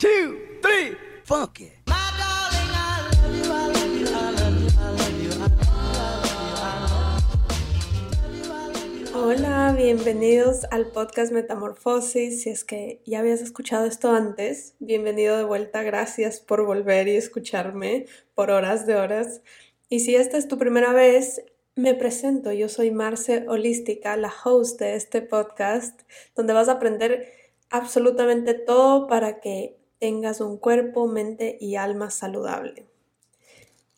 two, three, funky. Hola, bienvenidos al podcast Metamorfosis. Si es que ya habías escuchado esto antes, bienvenido de vuelta. Gracias por volver y escucharme por horas de horas. Y si esta es tu primera vez, me presento. Yo soy Marce Holística, la host de este podcast, donde vas a aprender absolutamente todo para que tengas un cuerpo, mente y alma saludable.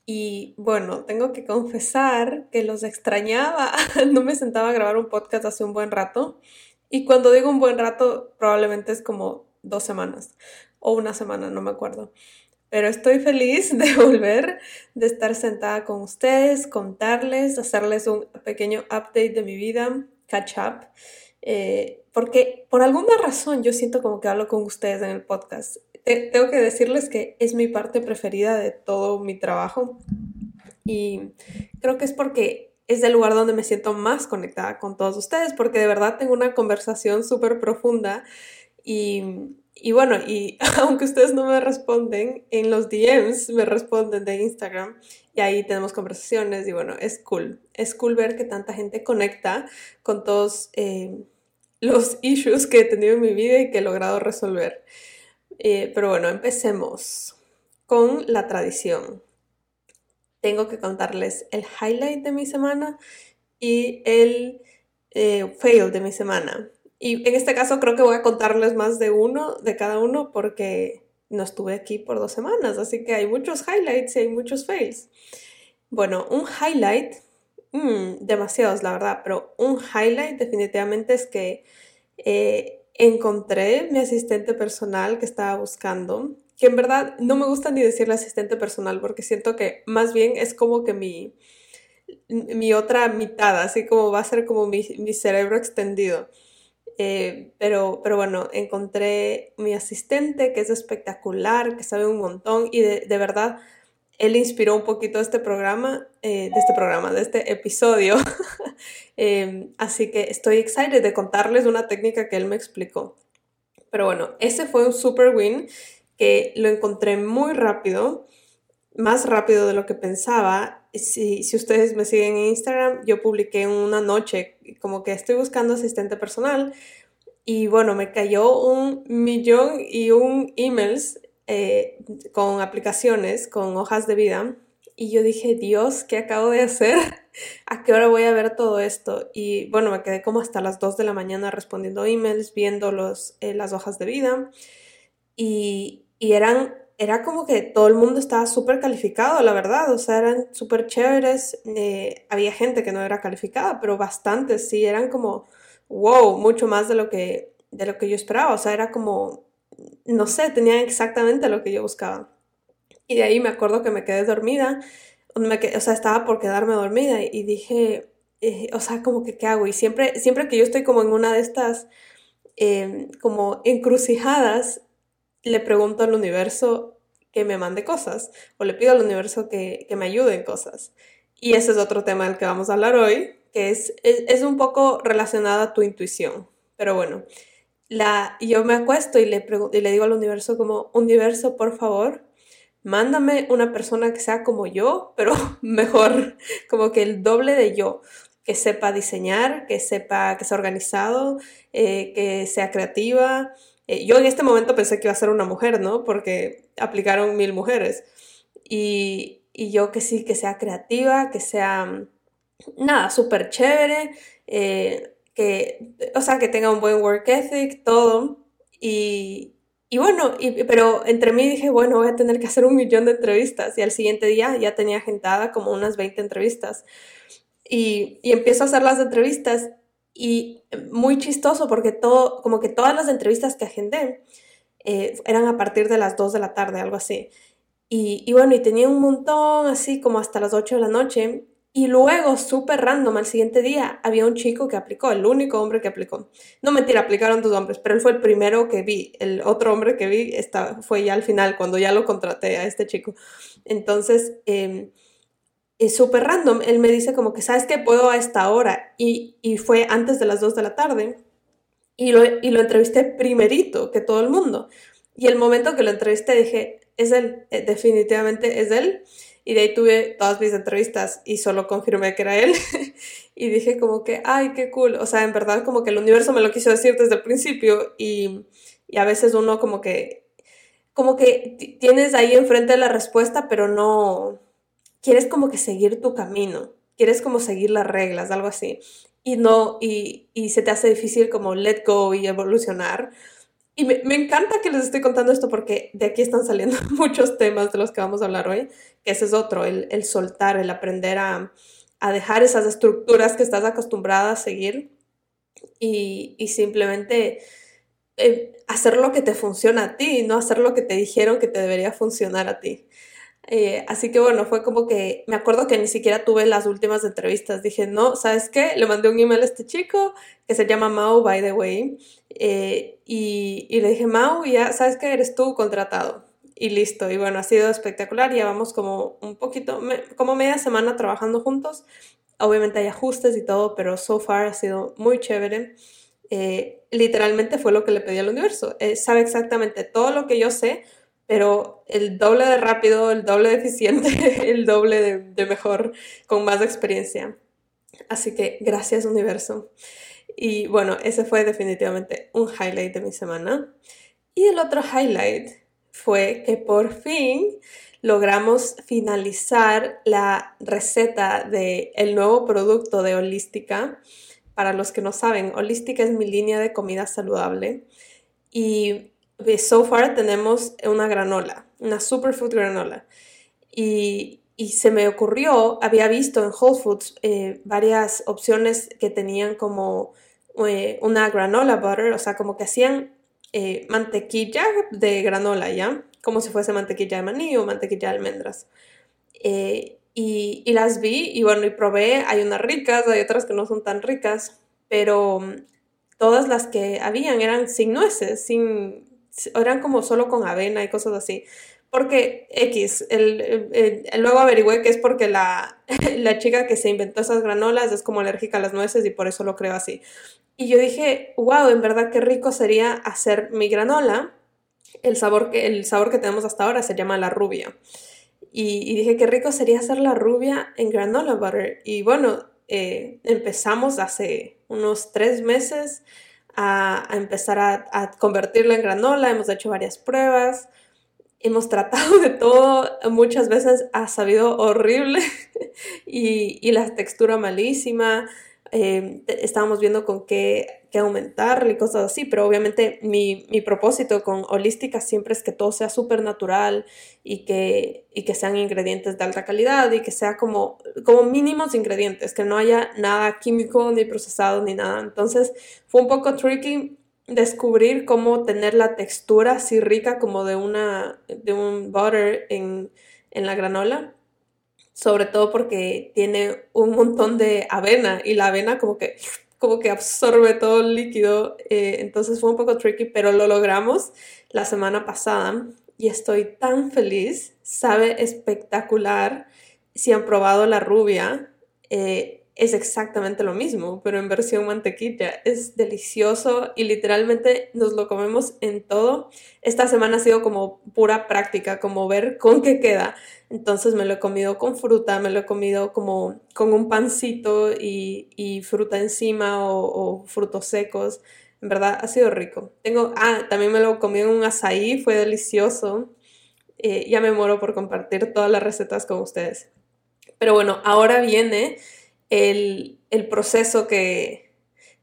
Y bueno, tengo que confesar que los extrañaba. No me sentaba a grabar un podcast hace un buen rato. Y cuando digo un buen rato, probablemente es como dos semanas o una semana, no me acuerdo. Pero estoy feliz de volver, de estar sentada con ustedes, contarles, hacerles un pequeño update de mi vida, catch up. Eh, porque por alguna razón yo siento como que hablo con ustedes en el podcast tengo que decirles que es mi parte preferida de todo mi trabajo y creo que es porque es el lugar donde me siento más conectada con todos ustedes, porque de verdad tengo una conversación súper profunda y, y, bueno, y aunque ustedes no me responden, en los DMs me responden de Instagram y ahí tenemos conversaciones y bueno, es cool, es cool ver que tanta gente conecta con todos eh, los issues que he tenido en mi vida y que he logrado resolver. Eh, pero bueno, empecemos con la tradición. Tengo que contarles el highlight de mi semana y el eh, fail de mi semana. Y en este caso creo que voy a contarles más de uno, de cada uno, porque no estuve aquí por dos semanas, así que hay muchos highlights y hay muchos fails. Bueno, un highlight, mm, demasiados la verdad, pero un highlight definitivamente es que eh, encontré mi asistente personal que estaba buscando, que en verdad no me gusta ni decirle asistente personal porque siento que más bien es como que mi, mi otra mitad, así como va a ser como mi, cerebro extendido. Eh, pero, pero bueno, encontré mi asistente que es espectacular, que sabe un montón y de, de verdad él inspiró un poquito este programa, eh, de este programa, de este episodio. Em, así que estoy excited de contarles una técnica que él me explicó. Pero bueno, ese fue un super win que lo encontré muy rápido, más rápido de lo que pensaba. Si, si ustedes me siguen en Instagram, yo publiqué una noche como que estoy buscando asistente personal y bueno, me cayó un millón y un emails eh, con aplicaciones, con hojas de vida. Y yo dije, Dios, ¿qué acabo de hacer? ¿A qué hora voy a ver todo esto? Y bueno, me quedé como hasta las 2 de la mañana respondiendo emails, viendo los, eh, las hojas de vida. Y, y, eran, era como que todo el mundo estaba súper calificado, la verdad. O sea, eran súper chéveres. Eh, había gente que no era calificada, pero bastantes sí. Eran como, wow, mucho más de lo que, de lo que yo esperaba. O sea, era como no sé, tenía exactamente lo que yo buscaba. Y de ahí me acuerdo que me quedé dormida, o sea, estaba por quedarme dormida y dije, eh, o sea, como que, ¿qué hago? Y siempre, siempre que yo estoy como en una de estas, em, como encrucijadas, le pregunto al universo que me mande cosas, o le pido al universo que, me ayude en cosas. Y ese es otro tema del que vamos a hablar hoy, que es, es, es un poco relacionado a tu intuición. Pero bueno, la, yo me acuesto y le, y le digo al universo como, universo, por favor, mándame una persona que sea como yo, pero mejor, como que el doble de yo, que sepa diseñar, que sepa que sea organizado, eh, que sea creativa. Eh, yo en este momento pensé que iba a ser una mujer, ¿no? Porque aplicaron mil mujeres. Y, yo que sí, que sea creativa, que sea, nada, súper chévere. Eh, que, o sea, que tenga un buen work ethic, todo. Y, y bueno, y, pero entre mí dije, bueno, voy a tener que hacer un millón de entrevistas. Y al siguiente día ya tenía agendada como unas 20 entrevistas. Y, y empiezo a hacer las entrevistas y muy chistoso porque todo, como que todas las entrevistas que agendé eh, eran a partir de las 2 de la tarde, algo así. Y, y, bueno, y tenía un montón, así como hasta las 8 de la noche. Y luego, súper random, al siguiente día había un chico que aplicó, el único hombre que aplicó. No mentira, aplicaron dos hombres, pero él fue el primero que vi. El otro hombre que vi está, fue ya al final, cuando ya lo contraté a este chico. Entonces, em, es súper random. Él me dice como que, ¿sabes qué? Puedo a esta hora. Y, y fue antes de las dos de la tarde. Y lo, y lo entrevisté primerito que todo el mundo. Y el momento que lo entrevisté dije, es él, eh, definitivamente es él. Y de ahí tuve todas mis entrevistas y solo confirmé que era él. y dije como que, ay, qué cool. O sea, en verdad como que el universo me lo quiso decir desde el principio y, y a veces uno como que, como que tienes ahí enfrente la respuesta, pero no, quieres como que seguir tu camino. Quieres como seguir las reglas, algo así. Y no, y, y se te hace difícil como let go y evolucionar. Y me, me, encanta que les estoy contando esto porque de aquí están saliendo muchos temas de los que vamos a hablar hoy, que ese es otro, el, el soltar, el aprender a, a, dejar esas estructuras que estás acostumbrada a seguir y, y simplemente eh, hacer lo que te funciona a ti, no hacer lo que te dijeron que te debería funcionar a ti. Eh, así que bueno, fue como que me acuerdo que ni siquiera tuve las últimas entrevistas. Dije, no, ¿sabes qué? Le mandé un email a este chico que se llama Mau, by the way. Eh, y, y, le dije, Mau, ya sabes que eres tú contratado. Y listo. Y bueno, ha sido espectacular. Llevamos como un poquito, me, como media semana trabajando juntos. Obviamente hay ajustes y todo, pero so far ha sido muy chévere. Eh, literalmente fue lo que le pedí al universo. sabe exactamente todo lo que yo sé pero el doble de rápido, el doble de eficiente, el doble de, mejor, con más experiencia. Así que gracias universo. Y bueno, ese fue definitivamente un highlight de mi semana. Y el otro highlight fue que por fin logramos finalizar la receta del el nuevo producto de Holística. Para los que no saben, Holística es mi línea de comida saludable. Y so far tenemos una granola, una superfood granola. Y, y se me ocurrió, había visto en Whole Foods eh, varias opciones que tenían como eh, una granola butter, o sea, como que hacían eh, mantequilla de granola, ¿ya? Como si fuese mantequilla de maní o mantequilla de almendras. Y, y, las vi y bueno, y probé, hay unas ricas, hay otras que no son tan ricas, pero mm, todas las que habían eran sin nueces, sin, eran como solo con avena y cosas así. Porque X, el, luego averigüé que es porque la, la chica que se inventó esas granolas es como alérgica a las nueces y por eso lo creo así. Y yo dije, wow, en verdad qué rico sería hacer mi granola. El sabor que, el sabor que tenemos hasta ahora se llama la rubia. Y, dije, qué rico sería hacer la rubia en granola butter. Y bueno, eh, empezamos hace unos tres meses a, empezar a, a, convertirlo en granola, hemos hecho varias pruebas, hemos tratado de todo, muchas veces ha sabido horrible y la textura malísima, eh, estábamos viendo con qué, qué, aumentar y cosas así, pero obviamente mi, mi propósito con holística siempre es que todo sea súper natural y que, y que sean ingredientes de alta calidad y que sea como, como mínimos ingredientes, que no haya nada químico ni procesado ni nada. Entonces fue un poco tricky descubrir cómo tener la textura así rica como de, una, de un butter en, en la granola sobre todo porque tiene un montón de avena y la avena como que, como que absorbe todo el líquido, eh, entonces fue un poco tricky, pero lo logramos la semana pasada y estoy tan feliz, sabe espectacular, si han probado la rubia, eh, es exactamente lo mismo, pero en versión mantequilla. Es delicioso y literalmente nos lo comemos en todo. Esta semana ha sido como pura práctica, como ver con qué queda. Entonces me lo he comido con fruta, me lo he comido como con un pancito y, fruta encima o, frutos secos. En verdad ha sido rico. Tengo, ah, también me lo comí en un azaí, fue delicioso. Eh, ya me muero por compartir todas las recetas con ustedes. Pero bueno, ahora viene el, proceso que,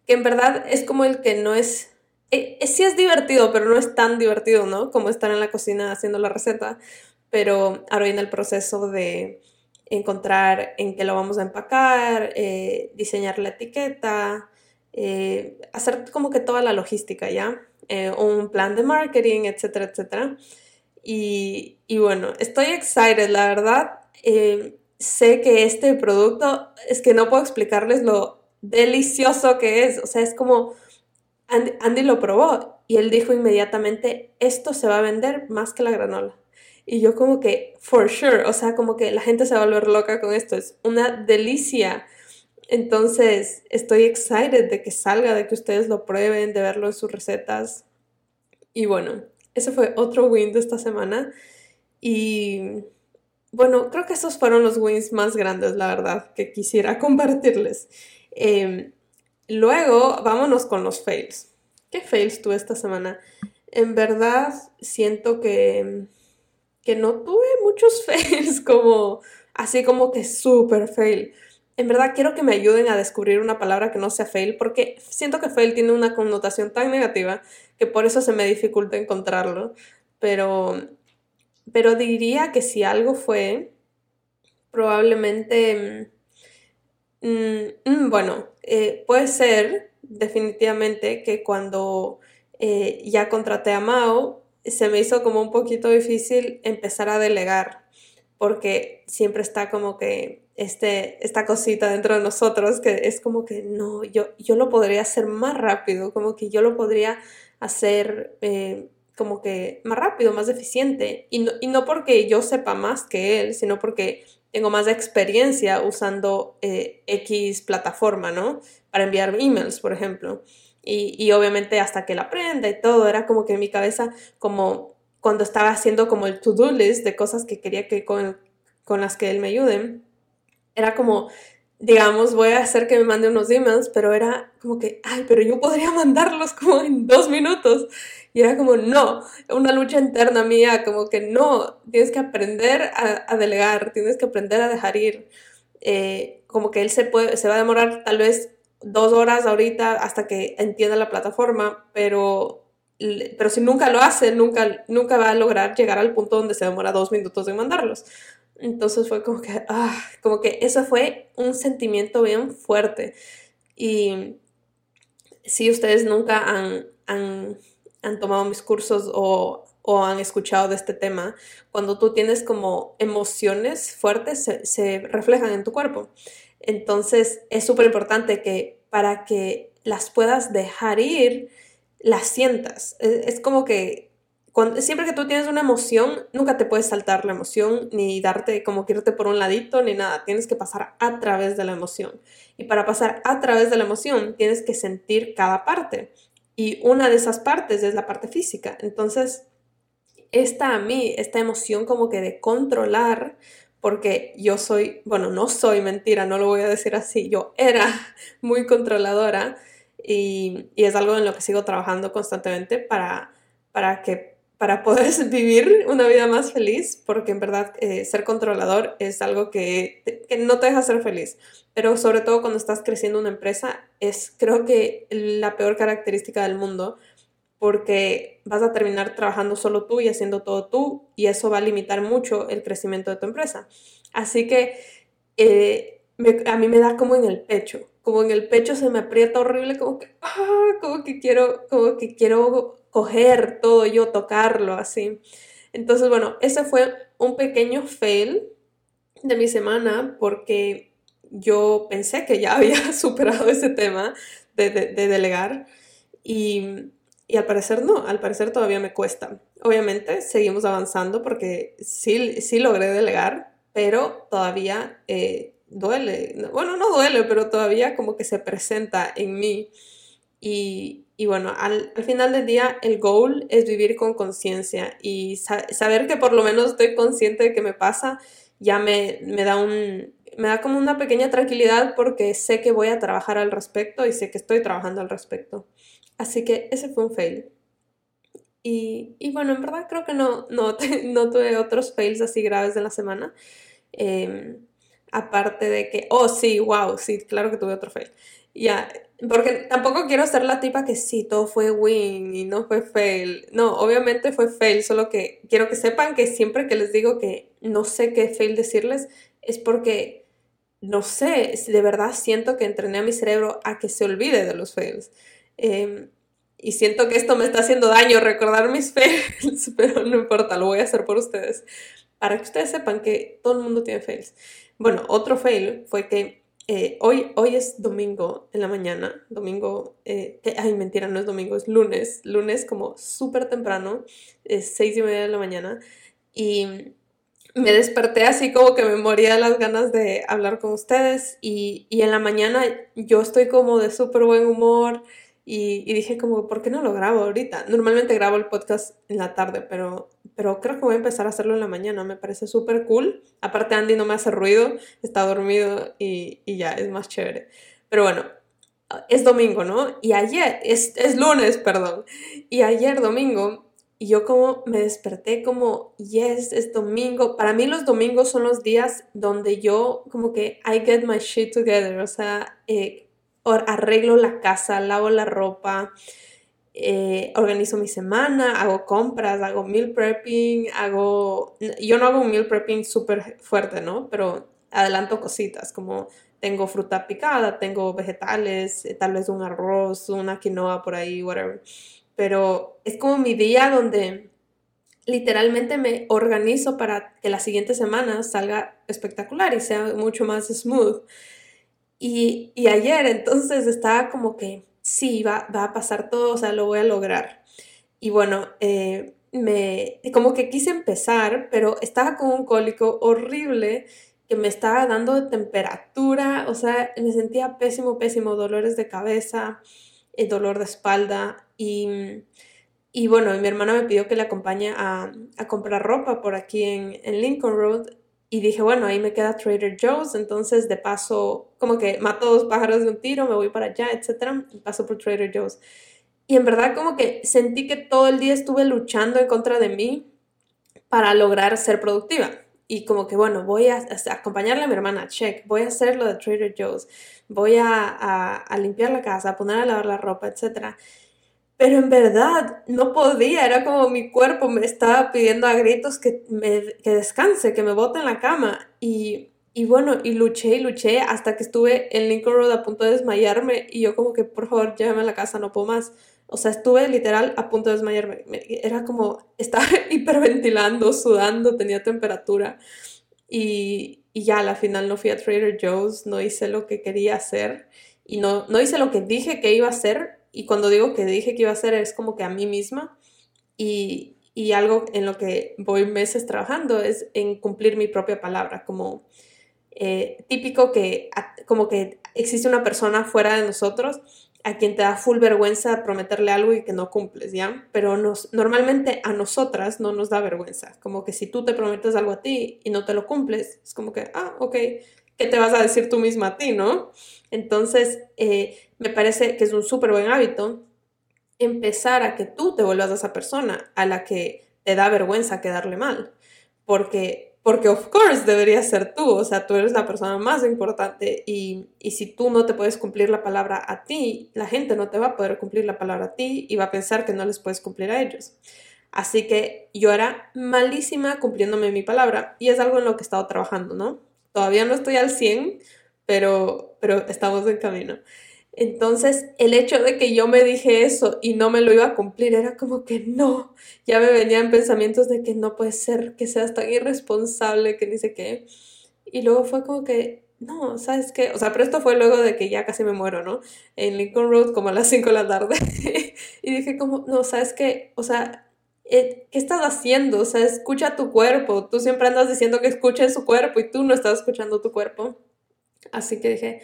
en verdad es como el que no es, eh, eh, sí es divertido, pero no es tan divertido, ¿no? Como estar en la cocina haciendo la receta, pero ahora viene el proceso de encontrar en qué lo vamos a empacar, eh, diseñar la etiqueta, hacer como que toda la logística, ¿ya? un plan de marketing, etcétera, etcétera. Y, y bueno, estoy excited, la verdad sé que este producto es que no puedo explicarles lo delicioso que es. O sea, es como Andy, lo probó y él dijo inmediatamente, esto se va a vender más que la granola. Y yo como que, for sure, o sea, como que la gente se va a volver loca con esto. Es una delicia. Entonces, estoy excited de que salga, de que ustedes lo prueben, de verlo en sus recetas. Y bueno, ese fue otro win de esta semana. Y bueno, creo que esos fueron los wins más grandes, la verdad, que quisiera compartirles. Em, luego, vámonos con los fails. ¿Qué fails tuve esta semana? En verdad, siento que, que no tuve muchos fails, como así como que súper fail. En verdad quiero que me ayuden a descubrir una palabra que no sea fail, porque siento que fail tiene una connotación tan negativa que por eso se me dificulta encontrarlo. Pero, pero diría que si algo fue, probablemente, mm, mm, bueno, eh, puede ser definitivamente que cuando eh, ya contraté a Mao, se me hizo como un poquito difícil empezar a delegar, porque siempre está como que este, esta cosita dentro de nosotros que es como que no, yo, yo lo podría hacer más rápido, como que yo lo podría hacer eh, como que más rápido, más eficiente. Y no, y no, porque yo sepa más que él, sino porque tengo más experiencia usando eh, X plataforma, ¿no? Para enviar emails, por ejemplo. Y, y obviamente hasta que la aprenda y todo, era como que en mi cabeza, como cuando estaba haciendo como el to-do list de cosas que quería que con, con las que él me ayude, era como, digamos, voy a hacer que me mande unos emails, pero era como que, ay, pero yo podría mandarlos como en dos minutos. Y era como, no, una lucha interna mía, como que no, tienes que aprender a, delegar, tienes que aprender a dejar ir. Eh, como que él se, puede, se va a demorar tal vez dos horas ahorita hasta que entienda la plataforma, pero, pero si nunca lo hace, nunca, nunca va a lograr llegar al punto donde se demora dos minutos en mandarlos. Entonces fue como que, ah, como que eso fue un sentimiento bien fuerte. Y si ustedes nunca han, han, han tomado mis cursos o, o, han escuchado de este tema, cuando tú tienes como emociones fuertes, se, se reflejan en tu cuerpo. Entonces es súper importante que para que las puedas dejar ir, las sientas. es como que siempre que tú tienes una emoción, nunca te puedes saltar la emoción, ni darte como que irte por un ladito, ni nada. Tienes que pasar a través de la emoción. Y para pasar a través de la emoción, tienes que sentir cada parte. Y una de esas partes es la parte física. Entonces, esta a mí, esta emoción como que de controlar, porque yo soy, bueno, no soy mentira, no lo voy a decir así, yo era muy controladora y, es algo en lo que sigo trabajando constantemente para, para que para poder vivir una vida más feliz, porque en verdad eh, ser controlador es algo que, que, no te deja ser feliz, pero sobre todo cuando estás creciendo una empresa es creo que la peor característica del mundo, porque vas a terminar trabajando solo tú y haciendo todo tú, y eso va a limitar mucho el crecimiento de tu empresa. Así que eh, a mí me da como en el pecho, como en el pecho se me aprieta horrible, como que, ah, como que quiero, como que quiero coger todo yo, tocarlo así. Entonces, bueno, ese fue un pequeño fail de mi semana porque yo pensé que ya había superado ese tema de, delegar y, al parecer no, al parecer todavía me cuesta. Obviamente seguimos avanzando porque sí, sí logré delegar, pero todavía eh, duele. Bueno, no duele, pero todavía como que se presenta en mí. Y, y bueno, al, final del día el goal es vivir con conciencia y saber que por lo menos estoy consciente de que me pasa ya me, me, da un, me da como una pequeña tranquilidad porque sé que voy a trabajar al respecto y sé que estoy trabajando al respecto. Así que ese fue un fail. Y, y bueno, en verdad creo que no, no, no tuve otros fails así graves de la semana. Em, aparte de que, oh sí, wow, sí, claro que tuve otro fail. Ya, porque tampoco quiero ser la tipa que sí, todo fue win y no fue fail. No, obviamente fue fail, solo que quiero que sepan que siempre que les digo que no sé qué fail decirles, es porque no sé, de verdad siento que entrené a mi cerebro a que se olvide de los fails. Em, y siento que esto me está haciendo daño recordar mis fails, pero no importa, lo voy a hacer por ustedes. Para que ustedes sepan que todo el mundo tiene fails. Bueno, otro fail fue que eh, hoy, hoy es domingo en la mañana, domingo, eh, ay mentira, no es domingo, es lunes, lunes como súper temprano, es seis y media de la mañana, y me desperté así como que me moría las ganas de hablar con ustedes, y, y en la mañana yo estoy como de súper buen humor, Y, dije como, ¿por qué no lo grabo ahorita? Normalmente grabo el podcast en la tarde, pero, pero creo que voy a empezar a hacerlo en la mañana. Me parece súper cool. Aparte Andy no me hace ruido, está dormido y, y ya, es más chévere. Pero bueno, es domingo, ¿no? Y ayer, es, es lunes, perdón. Y ayer domingo y yo como me desperté como, yes, es domingo. Para mí los domingos son los días donde yo como que I get my shit together. O sea, eh, arreglo la casa, lavo la ropa, eh, organizo mi semana, hago compras, hago meal prepping, hago... Yo no hago un meal prepping súper fuerte, ¿no? Pero adelanto cositas como tengo fruta picada, tengo vegetales, eh, tal vez un arroz, una quinoa por ahí, whatever pero es como mi día donde literalmente me organizo para que la siguiente semana salga espectacular y sea mucho más smooth. Y, ayer entonces estaba como que sí, va, va, a pasar todo, o sea, lo voy a lograr. Y bueno, eh, me, como que quise empezar, pero estaba con un cólico horrible que me estaba dando temperatura, o sea, me sentía pésimo, pésimo, dolores de cabeza, eh, dolor de espalda y, y bueno, mi hermana me pidió que le acompañe a, a comprar ropa por aquí en, en, Lincoln Road. Y dije, bueno, ahí me queda Trader Joe's, entonces de paso, como que mato dos pájaros de un tiro, me voy para allá, etc. Y paso por Trader Joe's. Y en verdad como que sentí que todo el día estuve luchando en contra de mí para lograr ser productiva. Y como que, bueno, voy a, acompañarle a mi hermana, check, voy a hacer lo de Trader Joe's, voy a, a, a limpiar la casa, a poner a lavar la ropa, etc pero en verdad no podía, era como mi cuerpo me estaba pidiendo a gritos que, me, que descanse, que me bote en la cama. Y, y bueno, y luché y luché hasta que estuve en Lincoln Road a punto de desmayarme y yo como que por favor llévame a la casa, no puedo más. O sea, estuve literal a punto de desmayarme. Era como, estaba hiperventilando, sudando, tenía temperatura. Y, y ya, a la final no fui a Trader Joe's, no hice lo que quería hacer y no, no hice lo que dije que iba a hacer, y cuando digo que dije que iba a hacer es como que a mí misma y, y algo en lo que voy meses trabajando es en cumplir mi propia palabra, como eh, típico que como que existe una persona fuera de nosotros a quien te da full vergüenza prometerle algo y que no cumples, ¿ya? Pero nos, normalmente a nosotras no nos da vergüenza, como que si tú te prometes algo a ti y no te lo cumples, es como que, ah, ok, ¿qué te vas a decir tú misma a ti, no? Entonces, eh, me parece que es un súper buen hábito empezar a que tú te vuelvas a esa persona a la que te da vergüenza quedarle mal. Porque, porque of course debería ser tú, o sea, tú eres la persona más importante y, y si tú no te puedes cumplir la palabra a ti, la gente no te va a poder cumplir la palabra a ti y va a pensar que no les puedes cumplir a ellos. Así que yo era malísima cumpliéndome mi palabra y es algo en lo que he estado trabajando, ¿no? Todavía no estoy al 100, pero, pero estamos en camino. Entonces, el hecho de que yo me dije eso y no me lo iba a cumplir era como que no, ya me venían pensamientos de que no puede ser que seas tan irresponsable, que dice que... Y luego fue como que, no, ¿sabes qué? O sea, pero esto fue luego de que ya casi me muero, ¿no? En Lincoln Road como a las 5 de la tarde. y dije como, no, ¿sabes qué? O sea, eh, ¿qué estás haciendo? O sea, escucha tu cuerpo. Tú siempre andas diciendo que escuches su cuerpo y tú no estás escuchando tu cuerpo. Así que dije,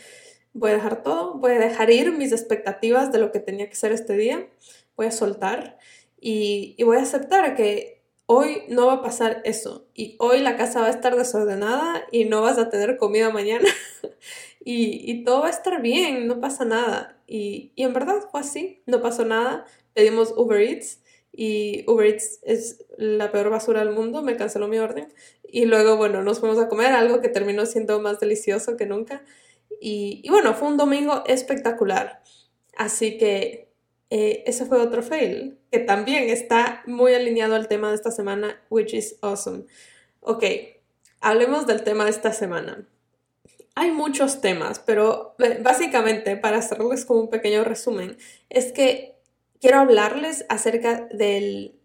voy a dejar todo, voy a dejar ir mis expectativas de lo que tenía que ser este día, voy a soltar y, voy a aceptar que hoy no va a pasar eso y hoy la casa va a estar desordenada y no vas a tener comida mañana y, todo va a estar bien, no pasa nada. Y, y en verdad fue así, no pasó nada, pedimos Uber Eats y Uber Eats es la peor basura del mundo, me canceló mi orden. Y luego, bueno, nos fuimos a comer algo que terminó siendo más delicioso que nunca. Y, bueno, fue un domingo espectacular. Así que eh, ese fue otro fail, que también está muy alineado al tema de esta semana, which is awesome. Ok, hablemos del tema de esta semana. Hay muchos temas, pero eh, básicamente, para hacerles como un pequeño resumen, es que quiero hablarles acerca del,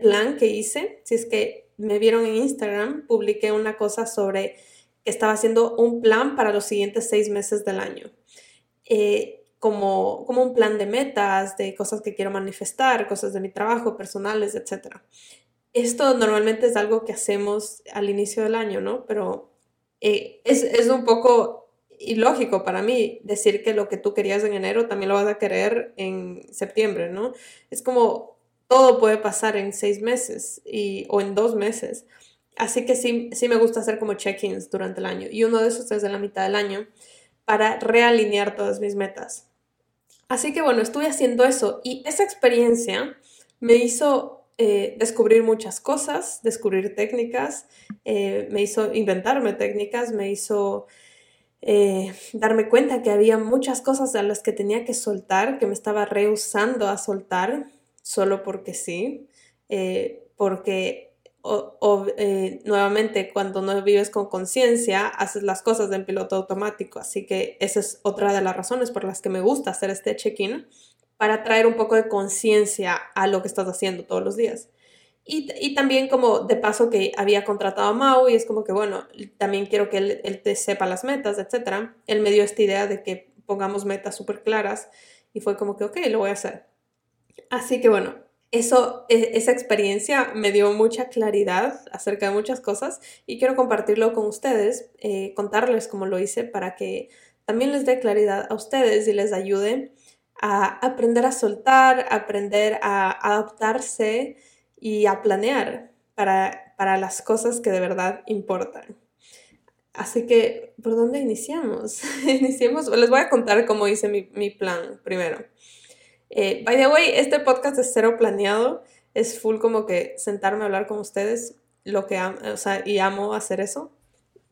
plan que hice. Si es que me vieron en Instagram, publiqué una cosa sobre estaba haciendo un plan para los siguientes seis meses del año. Eh, como, como un plan de metas, de cosas que quiero manifestar, cosas de mi trabajo, personales, etc. Esto normalmente es algo que hacemos al inicio del año, ¿no? Pero eh, es, es, un poco ilógico para mí decir que lo que tú querías en enero también lo vas a querer en septiembre, ¿no? Es como todo puede pasar en seis meses y, o en dos meses. Así que sí, sí me gusta hacer como check-ins durante el año y uno de esos es de la mitad del año para realinear todas mis metas. Así que bueno, estuve haciendo eso y esa experiencia me hizo eh, descubrir muchas cosas, descubrir técnicas, eh, me hizo inventarme técnicas, me hizo eh, darme cuenta que había muchas cosas a las que tenía que soltar, que me estaba rehusando a soltar solo porque sí, porque o, nuevamente cuando no vives con conciencia, haces las cosas en piloto automático. Así que esa es otra de las razones por las que me gusta hacer este check-in para traer un poco de conciencia a lo que estás haciendo todos los días. Y, también como de paso que había contratado a Mau y es como que, bueno, también quiero que él, te sepa las metas, etc. Él me dio esta idea de que pongamos metas súper claras y fue como que, ok, lo voy a hacer. Así que bueno, eso, e, esa experiencia me dio mucha claridad acerca de muchas cosas y quiero compartirlo con ustedes, eh, contarles cómo lo hice para que también les dé claridad a ustedes y les ayude a aprender a soltar, aprender a adaptarse y a planear para, para las cosas que de verdad importan. Así que, ¿por dónde iniciamos? iniciemos, les voy a contar cómo hice mi, mi plan primero. Eh, by the way, este podcast es cero planeado, es full como que sentarme a hablar con ustedes, lo que o sea, y amo hacer eso,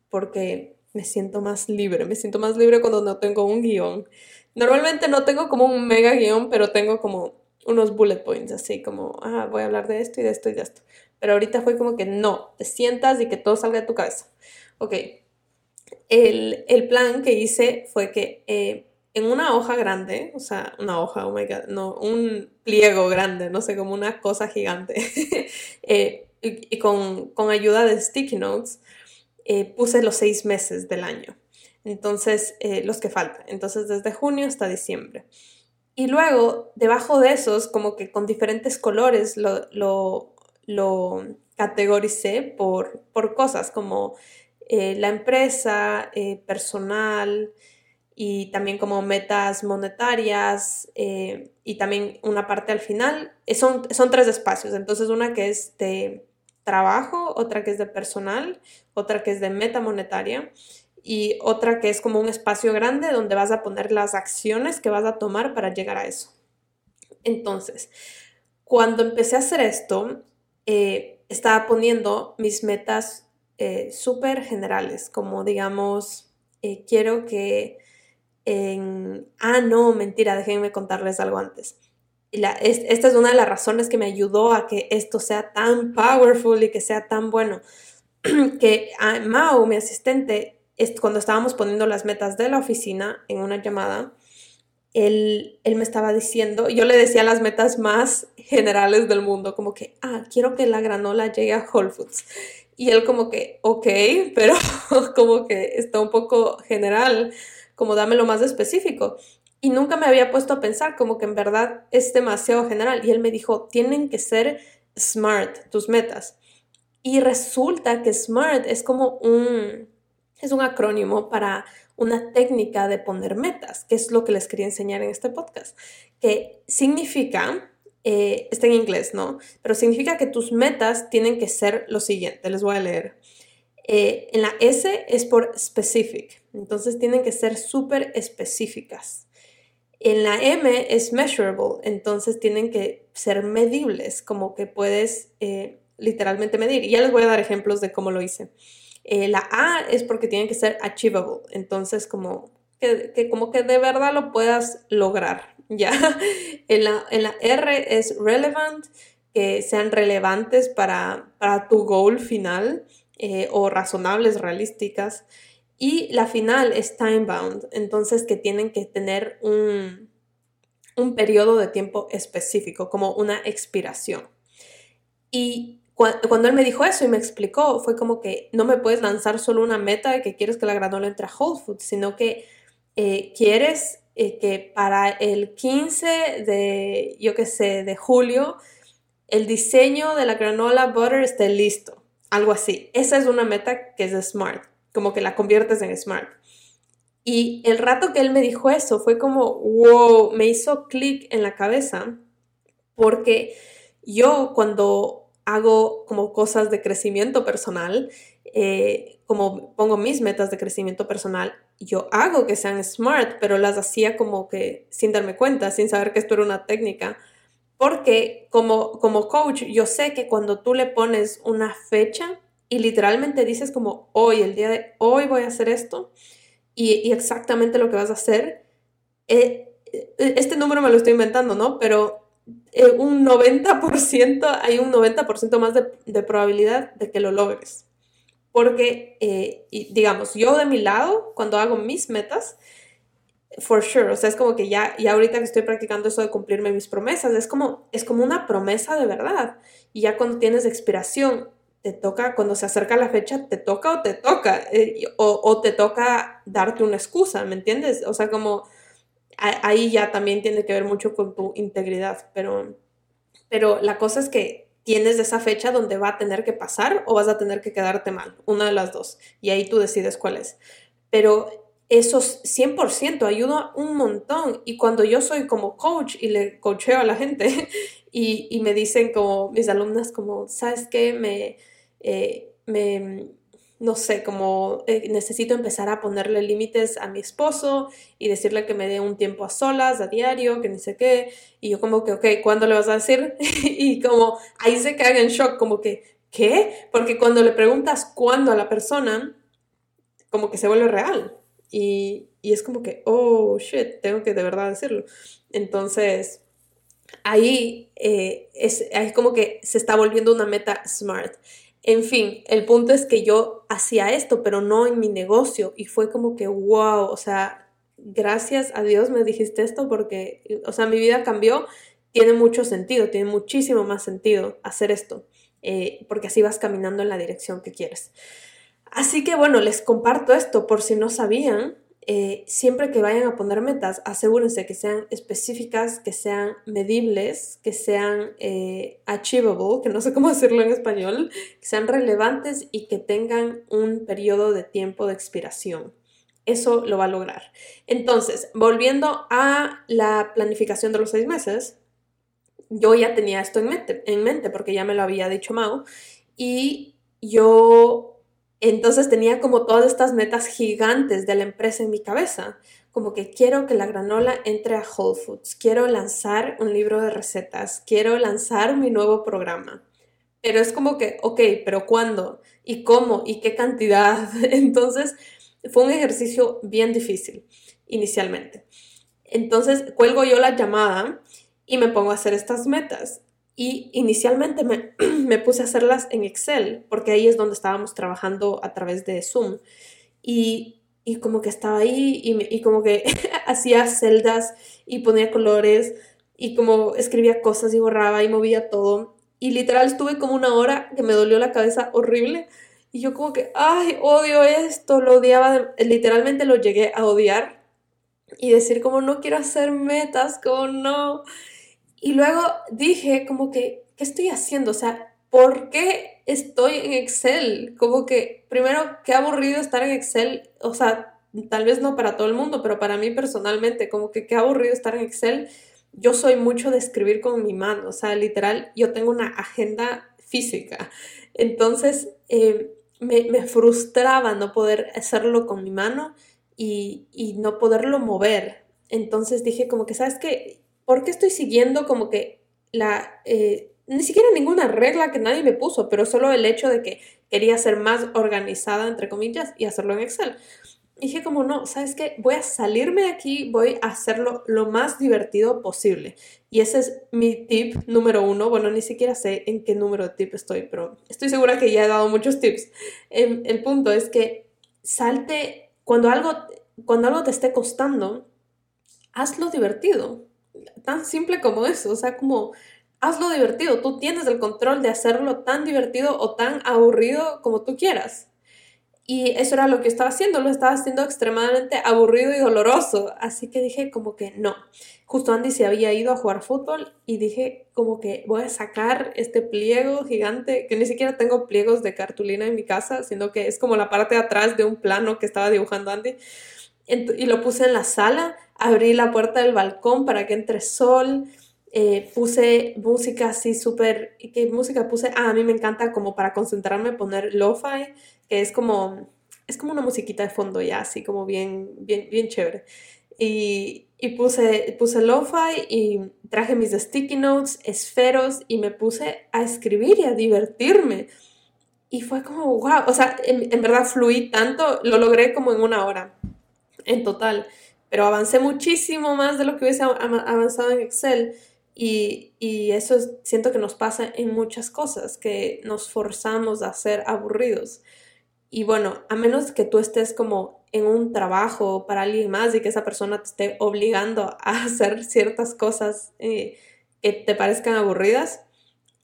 porque me siento más libre, me siento más libre cuando no tengo un guion. Normalmente no tengo como un mega guion, pero tengo como unos bullet points, así como, ah, voy a hablar de esto y de esto y de esto. Pero ahorita fue como que no, te sientas y que todo salga de tu cabeza. Ok, el, el plan que hice fue que eh, en una hoja grande, o sea, una hoja, oh my god, no, un pliego grande, no sé, como una cosa gigante, eh, y, con, ayuda de sticky notes, eh, puse los seis meses del año. Entonces, eh, los que faltan. Entonces, desde junio hasta diciembre. Y luego, debajo de esos, como que con diferentes colores, lo, categoricé por, cosas como eh, la empresa, personal y también como metas monetarias y también una parte al final. Son, son tres espacios. Entonces, una que es de trabajo, otra que es de personal, otra que es de meta monetaria y otra que es como un espacio grande donde vas a poner las acciones que vas a tomar para llegar a eso. Entonces, cuando empecé a hacer esto, eh, estaba poniendo mis metas eh, súper generales, como digamos, eh, quiero que en... Ah, no, mentira, déjenme contarles algo antes. esta es una de las razones que me ayudó a que esto sea tan powerful y que sea tan bueno. que a Mao, mi asistente, cuando estábamos poniendo las metas de la oficina en una llamada, él, él, me estaba diciendo, yo le decía las metas más generales del mundo, como que, ah, quiero que la granola llegue a Whole Foods. Y él como que, ok, pero como que está un poco general, como dame lo más específico. Y nunca me había puesto a pensar como que en verdad es demasiado general. Y él me dijo, tienen que ser smart tus metas. Y resulta que SMART es como un, es un acrónimo para una técnica de poner metas, que es lo que les quería enseñar en este podcast, que significa, eh, está en inglés, ¿no? Pero significa que tus metas tienen que ser lo siguiente, les voy a leer. Eh, en la S es por specific, entonces tienen que ser súper específicas. En la M es measurable, entonces tienen que ser medibles, como que puedes eh, literalmente medir. Y ya les voy a dar ejemplos de cómo lo hice. Eh, la A es porque tiene que ser achievable, entonces como que, como que de verdad lo puedas lograr, ¿ya? En la, en la R es relevant, que sean relevantes para, para tu goal final eh, o razonables, realísticas. Y la final es time bound, entonces que tienen que tener un, un periodo de tiempo específico, como una expiración. Y cuando, él me dijo eso y me explicó, fue como que no me puedes lanzar solo una meta de que quieres que la granola entre a Whole Foods, sino que eh, quieres eh, que para el 15 de, yo qué sé, de julio, el diseño de la granola butter esté listo. Algo así. Esa es una meta que es smart, como que la conviertes en smart. Y el rato que él me dijo eso fue como, wow, me hizo clic en la cabeza, porque yo cuando hago como cosas de crecimiento personal, eh, como pongo mis metas de crecimiento personal, yo hago que sean smart, pero las hacía como que sin darme cuenta, sin saber que esto era una técnica. Porque como, como coach, yo sé que cuando tú le pones una fecha y literalmente dices como hoy, el día de hoy voy a hacer esto y, exactamente lo que vas a hacer, eh, eh, este número me lo estoy inventando, ¿no? Pero eh, un 90%, hay un 90% más de, de, probabilidad de que lo logres. Porque, digamos, yo de mi lado, cuando hago mis metas, for sure, o sea, es como que ya, y ahorita que estoy practicando eso de cumplirme mis promesas, es como, es como una promesa de verdad. Y ya cuando tienes expiración, te toca, cuando se acerca la fecha, te toca o te toca, eh, o, o, te toca darte una excusa, ¿me entiendes? O sea, como ahí ya también tiene que ver mucho con tu integridad, pero, pero la cosa es que tienes esa fecha donde va a tener que pasar o vas a tener que quedarte mal, una de las dos, y ahí tú decides cuál es. Pero eso 100% ayuda un montón. Y cuando yo soy como coach y le coacheo a la gente y, me dicen como mis alumnas como, ¿sabes qué? Me, eh, me no sé, como eh, necesito empezar a ponerle límites a mi esposo y decirle que me dé un tiempo a solas, a diario, que ni sé qué. Y yo como que, ok, ¿cuándo le vas a decir? y como ahí se cae en shock, como que, ¿qué? Porque cuando le preguntas cuándo a la persona, como que se vuelve real. Y, es como que, oh, shit, tengo que de verdad decirlo. Entonces, ahí eh, es, como que se está volviendo una meta smart. En fin, el punto es que yo hacía esto, pero no en mi negocio. Y fue como que, wow, o sea, gracias a Dios me dijiste esto porque, o sea, mi vida cambió. Tiene mucho sentido, tiene muchísimo más sentido hacer esto, eh, porque así vas caminando en la dirección que quieres. Así que bueno, les comparto esto por si no sabían. Eh, siempre que vayan a poner metas, asegúrense que sean específicas, que sean medibles, que sean eh, achievable, que no sé cómo decirlo en español, que sean relevantes y que tengan un periodo de tiempo de expiración. Eso lo va a lograr. Entonces, volviendo a la planificación de los seis meses, yo ya tenía esto en mente, en mente porque ya me lo había dicho Mao y yo entonces tenía como todas estas metas gigantes de la empresa en mi cabeza, como que quiero que la granola entre a Whole Foods, quiero lanzar un libro de recetas, quiero lanzar mi nuevo programa. Pero es como que, ok, pero ¿cuándo? ¿Y cómo? ¿Y qué cantidad? Entonces fue un ejercicio bien difícil inicialmente. Entonces cuelgo yo la llamada y me pongo a hacer estas metas. Y inicialmente me, puse a hacerlas en Excel, porque ahí es donde estábamos trabajando a través de Zoom. Y, como que estaba ahí y, como que hacía celdas y ponía colores y como escribía cosas y borraba y movía todo. Y literal estuve como una hora que me dolió la cabeza horrible. Y yo como que, ay, odio esto, lo odiaba, literalmente lo llegué a odiar. Y decir como no quiero hacer metas, como no. Y luego dije como que, ¿qué estoy haciendo? O sea, ¿por qué estoy en Excel? Como que, primero, qué aburrido estar en Excel. O sea, tal vez no para todo el mundo, pero para mí personalmente, como que qué aburrido estar en Excel. Yo soy mucho de escribir con mi mano, o sea, literal, yo tengo una agenda física. Entonces, eh, me, me, frustraba no poder hacerlo con mi mano y, y no poderlo mover. Entonces dije como que, ¿sabes qué? ¿Por qué estoy siguiendo como que la... Eh, ni siquiera ninguna regla que nadie me puso, pero solo el hecho de que quería ser más organizada, entre comillas, y hacerlo en Excel. dije como, no, ¿sabes qué? Voy a salirme de aquí, voy a hacerlo lo más divertido posible. Y ese es mi tip número uno. Bueno, ni siquiera sé en qué número de tip estoy, pero estoy segura que ya he dado muchos tips. Em, el punto es que salte, cuando algo, cuando algo te esté costando, hazlo divertido tan simple como eso, o sea, como hazlo divertido, tú tienes el control de hacerlo tan divertido o tan aburrido como tú quieras. Y eso era lo que estaba haciendo, lo estaba haciendo extremadamente aburrido y doloroso. Así que dije como que no. Justo Andy se había ido a jugar fútbol y dije como que voy a sacar este pliego gigante, que ni siquiera tengo pliegos de cartulina en mi casa, sino que es como la parte de atrás de un plano que estaba dibujando Andy. Y lo puse en la sala, abrí la puerta del balcón para que entre sol, eh, puse música así súper, ¿qué música puse? Ah, a mí me encanta como para concentrarme poner lo-fi, que es como, es como una musiquita de fondo ya, así como bien, bien, bien chévere. Y, y puse, puse lo-fi y traje mis sticky notes, esferos y me puse a escribir y a divertirme. Y fue como, wow, o sea, en, en verdad fluí tanto, lo logré como en una hora en total, pero avancé muchísimo más de lo que hubiese avanzado en Excel. Y, y, eso siento que nos pasa en muchas cosas, que nos forzamos a ser aburridos. Y bueno, a menos que tú estés como en un trabajo para alguien más y que esa persona te esté obligando a hacer ciertas cosas eh, que te parezcan aburridas,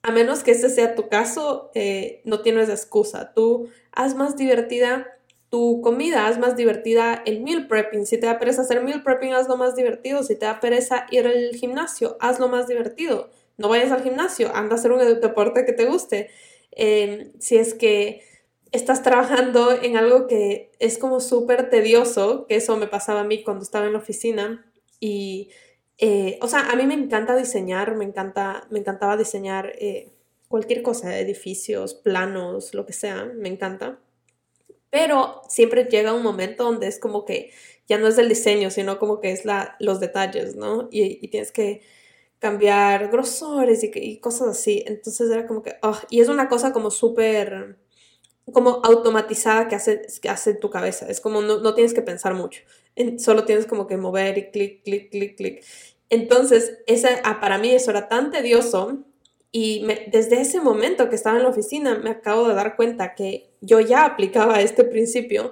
a menos que ese sea tu caso, eh, no tienes excusa. Tú haz más divertida tu comida, haz más divertida el meal prepping. Si te da pereza hacer meal prepping, hazlo más divertido. Si te da pereza ir al gimnasio, hazlo más divertido. No vayas al gimnasio, anda a hacer un deporte que te guste. Em, si es que estás trabajando en algo que es como súper tedioso, que eso me pasaba a mí cuando estaba en la oficina. Y, eh, o sea, a mí me encanta diseñar, me, encanta, me encantaba diseñar eh, cualquier cosa, edificios, planos, lo que sea, me encanta pero siempre llega un momento donde es como que ya no es el diseño, sino como que es la, los detalles, ¿no? Y, tienes que cambiar grosores y, cosas así. Entonces era como que, oh, y es una cosa como súper, como automatizada que hace, que hace tu cabeza. Es como no, no tienes que pensar mucho, solo tienes como que mover y clic, clic, clic, clic. Entonces, esa, ah, para mí eso era tan tedioso y desde ese momento que estaba en la oficina me acabo de dar cuenta que yo ya aplicaba este principio,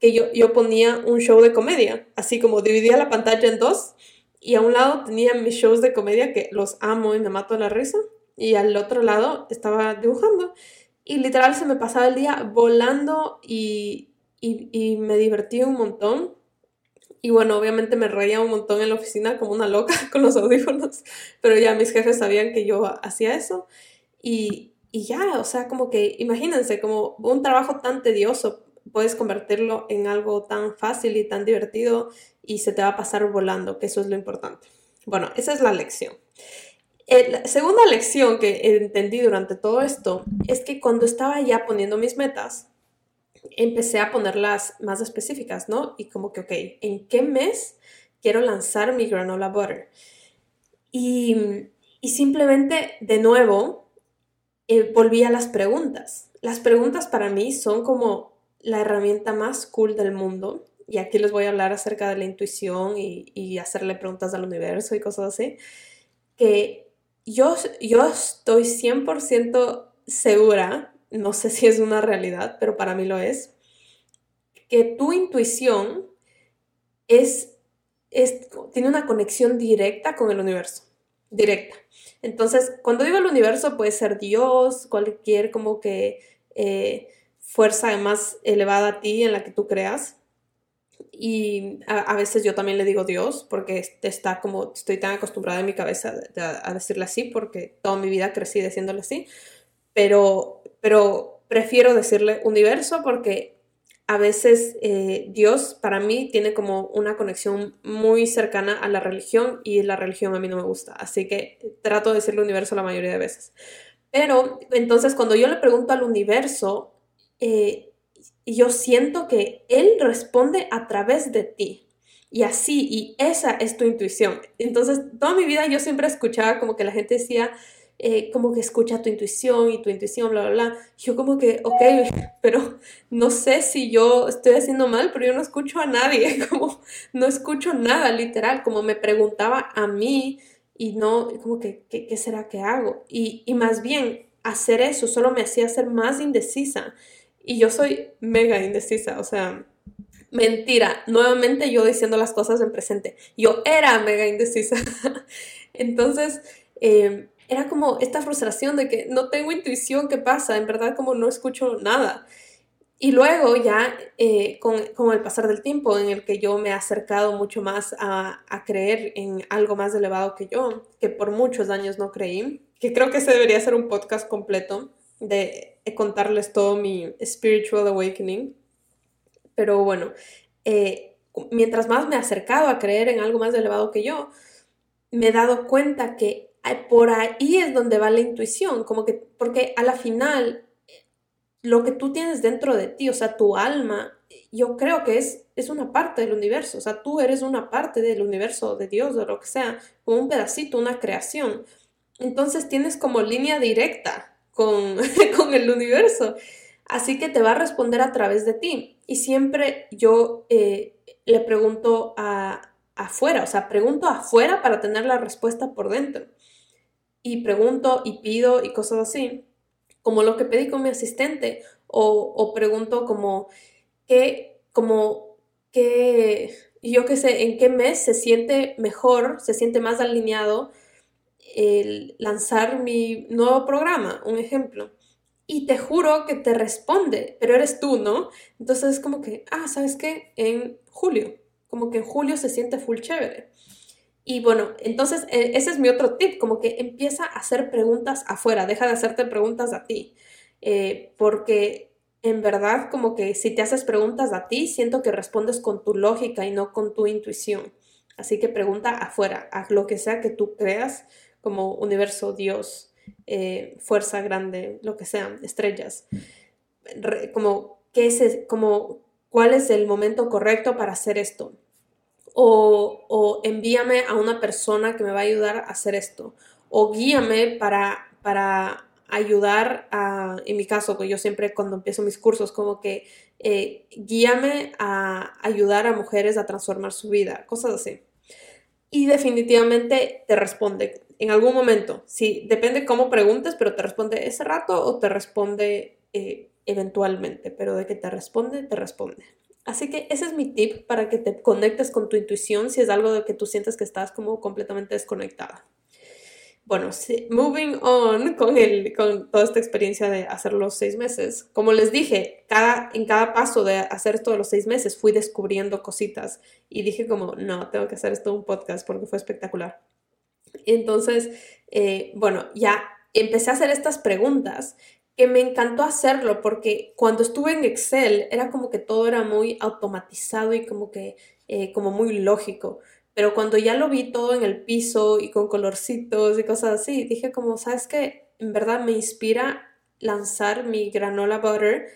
que yo, yo ponía un show de comedia, así como dividía la pantalla en dos y a un lado tenía mis shows de comedia que los amo y me mato la risa y al otro lado estaba dibujando. Y literal se me pasaba el día volando y, y, y me divertí un montón y bueno, obviamente me reía un montón en la oficina como una loca con los audífonos, pero ya mis jefes sabían que yo hacía eso. Y, y ya, o sea, como que imagínense, como un trabajo tan tedioso, puedes convertirlo en algo tan fácil y tan divertido y se te va a pasar volando, que eso es lo importante. Bueno, esa es la lección. La segunda lección que entendí durante todo esto es que cuando estaba ya poniendo mis metas, empecé a ponerlas más específicas, ¿no? Y como que, ok, ¿en qué mes quiero lanzar mi granola butter? Y, y simplemente, de nuevo, eh, volví a las preguntas. Las preguntas para mí son como la herramienta más cool del mundo. Y aquí les voy a hablar acerca de la intuición y, y hacerle preguntas al universo y cosas así. Que yo, yo estoy 100% segura no sé si es una realidad, pero para mí lo es, que tu intuición es, es, tiene una conexión directa con el universo, directa. Entonces, cuando digo el universo, puede ser Dios, cualquier como que eh, fuerza más elevada a ti en la que tú creas. Y a, veces yo también le digo Dios, porque está como, estoy tan acostumbrada en mi cabeza a, a decirle así, porque toda mi vida crecí diciéndole así. Pero pero prefiero decirle universo porque a veces eh, Dios para mí tiene como una conexión muy cercana a la religión y la religión a mí no me gusta, así que trato de decirle universo la mayoría de veces. Pero entonces cuando yo le pregunto al universo, eh, yo siento que Él responde a través de ti. Y así, y esa es tu intuición. Entonces, toda mi vida yo siempre escuchaba como que la gente decía, eh, como que escucha tu intuición y tu intuición, bla, bla, bla. Yo como que, ok, pero no sé si yo estoy haciendo mal, pero yo no escucho a nadie, como no escucho nada, literal, como me preguntaba a mí y no, como que, ¿qué, será que hago? Y, y más bien, hacer eso solo me hacía ser más indecisa. Y yo soy mega indecisa, o sea, mentira, nuevamente yo diciendo las cosas en presente. Yo era mega indecisa. Entonces, eh, era como esta frustración de que no tengo intuición, ¿qué pasa? En verdad como no escucho nada. Y luego ya eh, con, el pasar del tiempo en el que yo me he acercado mucho más a, creer en algo más elevado que yo, que por muchos años no creí, que creo que ese debería ser un podcast completo de, contarles todo mi spiritual awakening. Pero bueno, eh, mientras más me he acercado a creer en algo más elevado que yo, me he dado cuenta que por ahí es donde va la intuición, como que, porque a la final, lo que tú tienes dentro de ti, o sea, tu alma, yo creo que es, es una parte del universo, o sea, tú eres una parte del universo, de Dios, de lo que sea, como un pedacito, una creación. Entonces tienes como línea directa con, con el universo, así que te va a responder a través de ti. Y siempre yo eh, le pregunto a, afuera, o sea, pregunto afuera para tener la respuesta por dentro y pregunto y pido y cosas así, como lo que pedí con mi asistente, o, pregunto como qué, como qué, yo qué sé, en qué mes se siente mejor, se siente más alineado el lanzar mi nuevo programa, un ejemplo. Y te juro que te responde, pero eres tú, ¿no? Entonces es como que, ah, ¿sabes qué? En julio, como que en julio se siente full chévere. Y bueno, entonces e, ese es mi otro tip, como que empieza a hacer preguntas afuera, deja de hacerte preguntas a ti, eh, porque en verdad como que si te haces preguntas a ti, siento que respondes con tu lógica y no con tu intuición. Así que pregunta afuera, a lo que sea que tú creas como universo, Dios, eh, fuerza grande, lo que sea, estrellas, como, ¿qué es, como, ¿cuál es el momento correcto para hacer esto? O, envíame a una persona que me va a ayudar a hacer esto, o guíame para, para ayudar a, en mi caso, que yo siempre cuando empiezo mis cursos, como que eh, guíame a ayudar a mujeres a transformar su vida, cosas así. Y definitivamente te responde en algún momento. Sí, depende cómo preguntes, pero te responde ese rato o te responde eh, eventualmente, pero de que te responde, te responde. Así que ese es mi tip para que te conectes con tu intuición si es algo de que tú sientes que estás como completamente desconectada. Bueno, moving on con, el, con toda esta experiencia de hacer los seis meses. Como les dije, cada, en cada paso de hacer de los seis meses fui descubriendo cositas y dije como, no, tengo que hacer esto un podcast porque fue espectacular. Entonces, eh, bueno, ya empecé a hacer estas preguntas que me encantó hacerlo porque cuando estuve en Excel era como que todo era muy automatizado y como que eh, como muy lógico. Pero cuando ya lo vi todo en el piso y con colorcitos y cosas así, dije como, ¿sabes qué? En verdad me inspira lanzar mi granola butter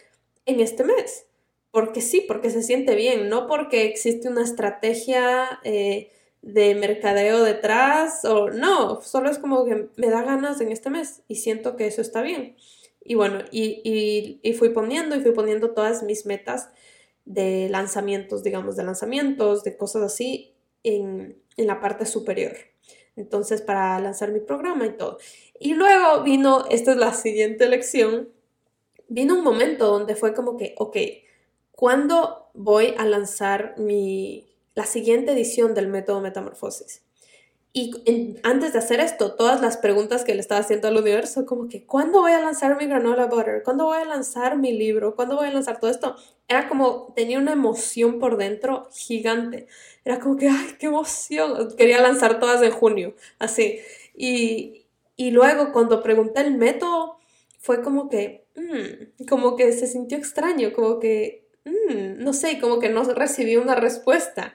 en este mes. Porque sí, porque se siente bien, no porque existe una estrategia eh, de mercadeo detrás o no, solo es como que me da ganas en este mes y siento que eso está bien. Y bueno, y, fui poniendo y fui poniendo todas mis metas de lanzamientos, digamos, de lanzamientos, de cosas así en, en la parte superior. Entonces, para lanzar mi programa y todo. Y luego vino, esta es la siguiente lección, vino un momento donde fue como que, ok, ¿cuándo voy a lanzar mi, la siguiente edición del método Metamorfosis? Y antes de hacer esto, todas las preguntas que le estaba haciendo al universo, como que, ¿cuándo voy a lanzar mi granola butter? ¿Cuándo voy a lanzar mi libro? ¿Cuándo voy a lanzar todo esto? Era como, tenía una emoción por dentro gigante. Era como que, ¡ay, qué emoción! Quería lanzar todas en junio, así. Y, y luego cuando pregunté el método, fue como que, mm, como que se sintió extraño, como que, mm, no sé, como que no recibí una respuesta.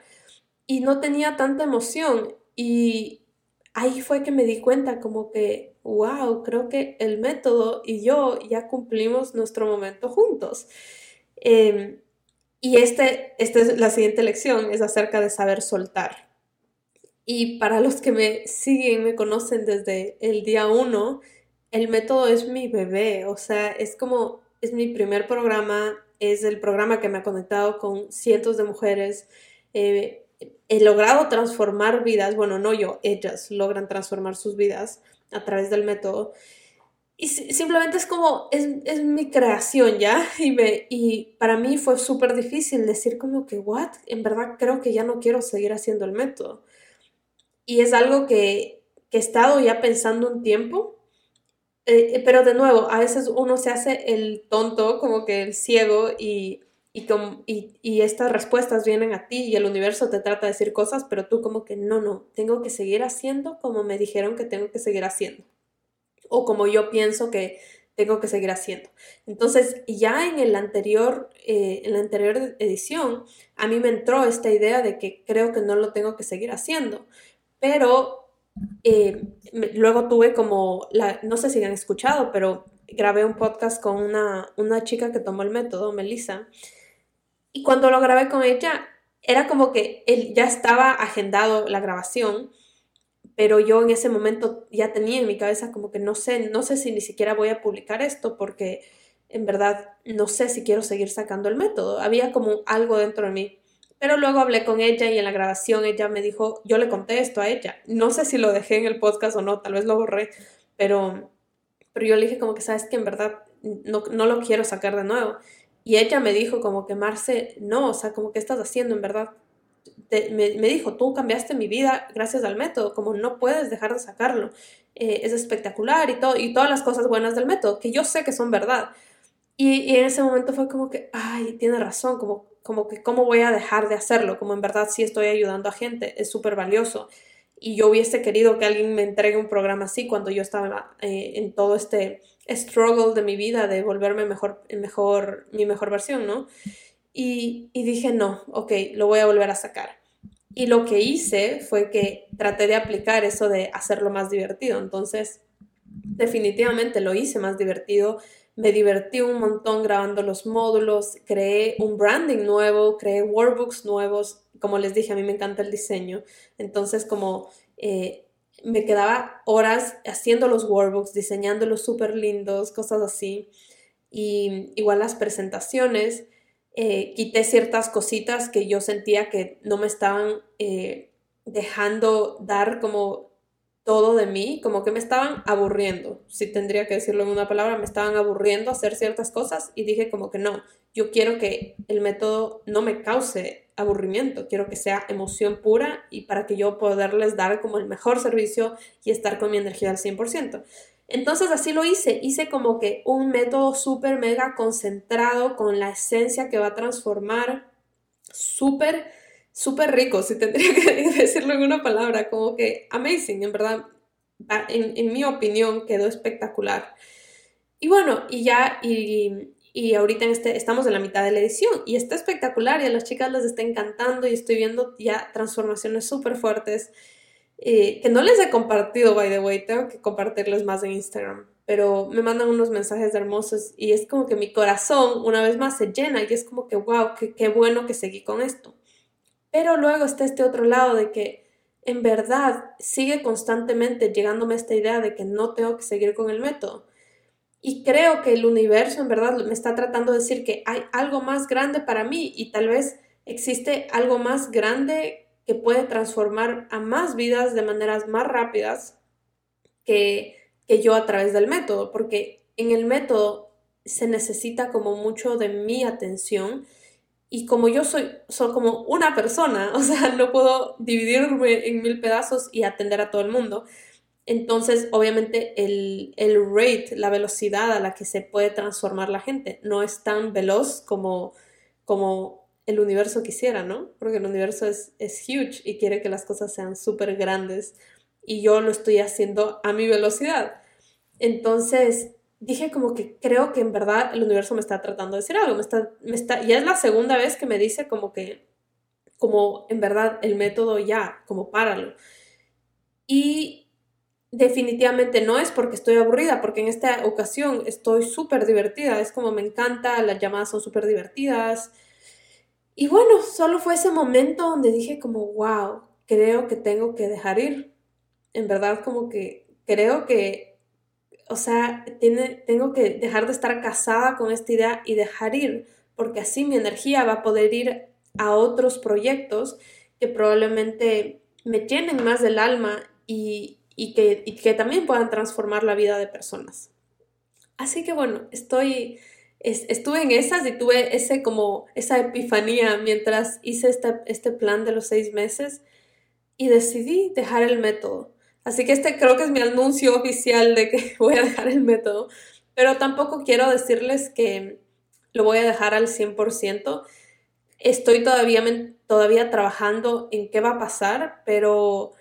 Y no tenía tanta emoción y ahí fue que me di cuenta como que, wow, creo que el método y yo ya cumplimos nuestro momento juntos. Em, y este, esta es la siguiente lección, es acerca de saber soltar. Y para los que me siguen, me conocen desde el día uno, el método es mi bebé, o sea, es como, es mi primer programa, es el programa que me ha conectado con cientos de mujeres. Eh, he logrado transformar vidas, bueno, no yo, ellas logran transformar sus vidas a través del método. Y simplemente es como, es, mi creación, ¿ya? Y, me, y para mí fue súper difícil decir como que, ¿what? En verdad creo que ya no quiero seguir haciendo el método. Y es algo que, que he estado ya pensando un tiempo, eh, pero de nuevo, a veces uno se hace el tonto, como que el ciego, y y, y, estas respuestas vienen a ti y el universo te trata de decir cosas, pero tú como que no, no, tengo que seguir haciendo como me dijeron que tengo que seguir haciendo. O como yo pienso que tengo que seguir haciendo. Entonces, ya en el anterior, eh, en la anterior edición, a mí me entró esta idea de que creo que no lo tengo que seguir haciendo, pero eh, luego tuve como, la, no sé si han escuchado, pero grabé un podcast con una, una chica que tomó el método, Melissa, y cuando lo grabé con ella, era como que él ya estaba agendado la grabación pero yo en ese momento ya tenía en mi cabeza como que no sé, no sé si ni siquiera voy a publicar esto porque en verdad no sé si quiero seguir sacando el método. Había como algo dentro de mí. Pero luego hablé con ella y en la grabación ella me dijo, yo le conté esto a ella. No sé si lo dejé en el podcast o no, tal vez lo borré, pero, pero yo le dije como que, sabes que en verdad no, no lo quiero sacar de nuevo. Y ella me dijo como que, Marce, no, o sea, como que estás haciendo en verdad me, dijo, tú cambiaste mi vida gracias al método, como no puedes dejar de sacarlo. Eh, es espectacular y, todo, y todas las cosas buenas del método, que yo sé que son verdad. Y, en ese momento fue como que, ay, tiene razón, como, como que, ¿cómo voy a dejar de hacerlo? Como en verdad sí estoy ayudando a gente, es súper valioso. Y yo hubiese querido que alguien me entregue un programa así cuando yo estaba eh, en todo este struggle de mi vida de volverme mejor, mejor, mi mejor versión, ¿no? Y, dije, no, ok, lo voy a volver a sacar. Y lo que hice fue que traté de aplicar eso de hacerlo más divertido. Entonces, definitivamente lo hice más divertido. Me divertí un montón grabando los módulos, creé un branding nuevo, creé workbooks nuevos. Como les dije, a mí me encanta el diseño. Entonces, como eh, me quedaba horas haciendo los workbooks, diseñándolos súper lindos, cosas así. Y igual las presentaciones. Eh, quité ciertas cositas que yo sentía que no me estaban eh, dejando dar como todo de mí, como que me estaban aburriendo, si tendría que decirlo en una palabra, me estaban aburriendo hacer ciertas cosas y dije como que no, yo quiero que el método no me cause aburrimiento, quiero que sea emoción pura y para que yo poderles dar como el mejor servicio y estar con mi energía al 100%. Entonces así lo hice, hice como que un método súper mega concentrado con la esencia que va a transformar súper, súper rico, si tendría que decirlo en una palabra, como que amazing, en verdad, en, mi opinión quedó espectacular. Y bueno, y ya, y, y ahorita este, estamos en la mitad de la edición y está espectacular y a las chicas les está encantando y estoy viendo ya transformaciones súper fuertes. Eh, que no les he compartido, by the way, tengo que compartirles más en Instagram, pero me mandan unos mensajes hermosos y es como que mi corazón una vez más se llena y es como que, wow, qué bueno que seguí con esto. Pero luego está este otro lado de que en verdad sigue constantemente llegándome esta idea de que no tengo que seguir con el método. Y creo que el universo en verdad me está tratando de decir que hay algo más grande para mí y tal vez existe algo más grande que puede transformar a más vidas de maneras más rápidas que, que yo a través del método, porque en el método se necesita como mucho de mi atención y como yo soy, soy como una persona, o sea, no puedo dividirme en mil pedazos y atender a todo el mundo. Entonces, obviamente, el, el rate, la velocidad a la que se puede transformar la gente no es tan veloz como, como el universo quisiera, ¿no? Porque el universo es, es huge y quiere que las cosas sean súper grandes y yo lo estoy haciendo a mi velocidad. Entonces dije como que creo que en verdad el universo me está tratando de decir algo, me está, me está, ya es la segunda vez que me dice como que, como en verdad el método ya, como páralo. Y definitivamente no es porque estoy aburrida, porque en esta ocasión estoy súper divertida, es como me encanta, las llamadas son súper divertidas, y bueno, solo fue ese momento donde dije como, wow, creo que tengo que dejar ir. En verdad como que creo que, o sea, tiene, tengo que dejar de estar casada con esta idea y dejar ir, porque así mi energía va a poder ir a otros proyectos que probablemente me llenen más del alma y, y, que, y que también puedan transformar la vida de personas. Así que bueno, estoy estuve en esas y tuve ese como esa epifanía mientras hice este, este plan de los seis meses y decidí dejar el método. Así que este creo que es mi anuncio oficial de que voy a dejar el método, pero tampoco quiero decirles que lo voy a dejar al 100%. Estoy todavía, todavía trabajando en qué va a pasar, pero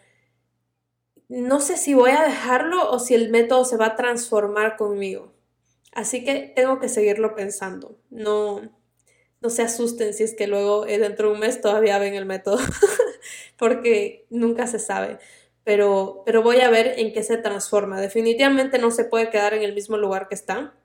no sé si voy a dejarlo o si el método se va a transformar conmigo. Así que tengo que seguirlo pensando. No, no se asusten si es que luego eh, dentro de un mes todavía ven el método, porque nunca se sabe. Pero, pero voy a ver en qué se transforma. Definitivamente no se puede quedar en el mismo lugar que está,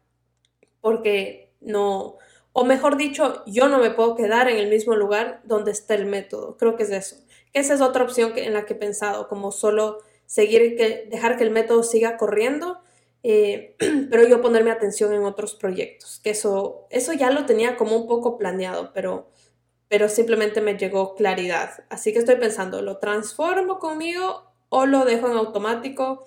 porque no, o mejor dicho, yo no me puedo quedar en el mismo lugar donde está el método. Creo que es eso. Esa es otra opción que, en la que he pensado, como solo seguir, que, dejar que el método siga corriendo, eh, pero yo ponerme atención en otros proyectos. Que eso, eso ya lo tenía como un poco planeado, pero, pero simplemente me llegó claridad. Así que estoy pensando, ¿lo transformo conmigo o lo dejo en automático?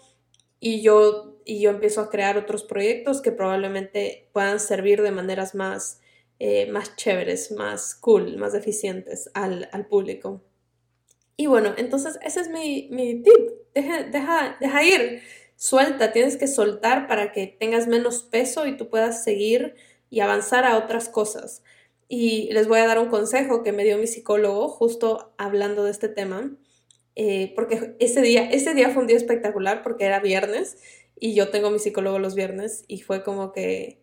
Y yo, y yo empiezo a crear otros proyectos que probablemente puedan servir de maneras más eh, más chéveres, más cool, más eficientes al, público. Y bueno, entonces ese es mi, tip. Deja, deja, deja ir, suelta, tienes que soltar para que tengas menos peso y tú puedas seguir y avanzar a otras cosas. Y les voy a dar un consejo que me dio mi psicólogo justo hablando de este tema, eh, porque ese día, ese día fue un día espectacular porque era viernes y yo tengo mi psicólogo los viernes y fue como que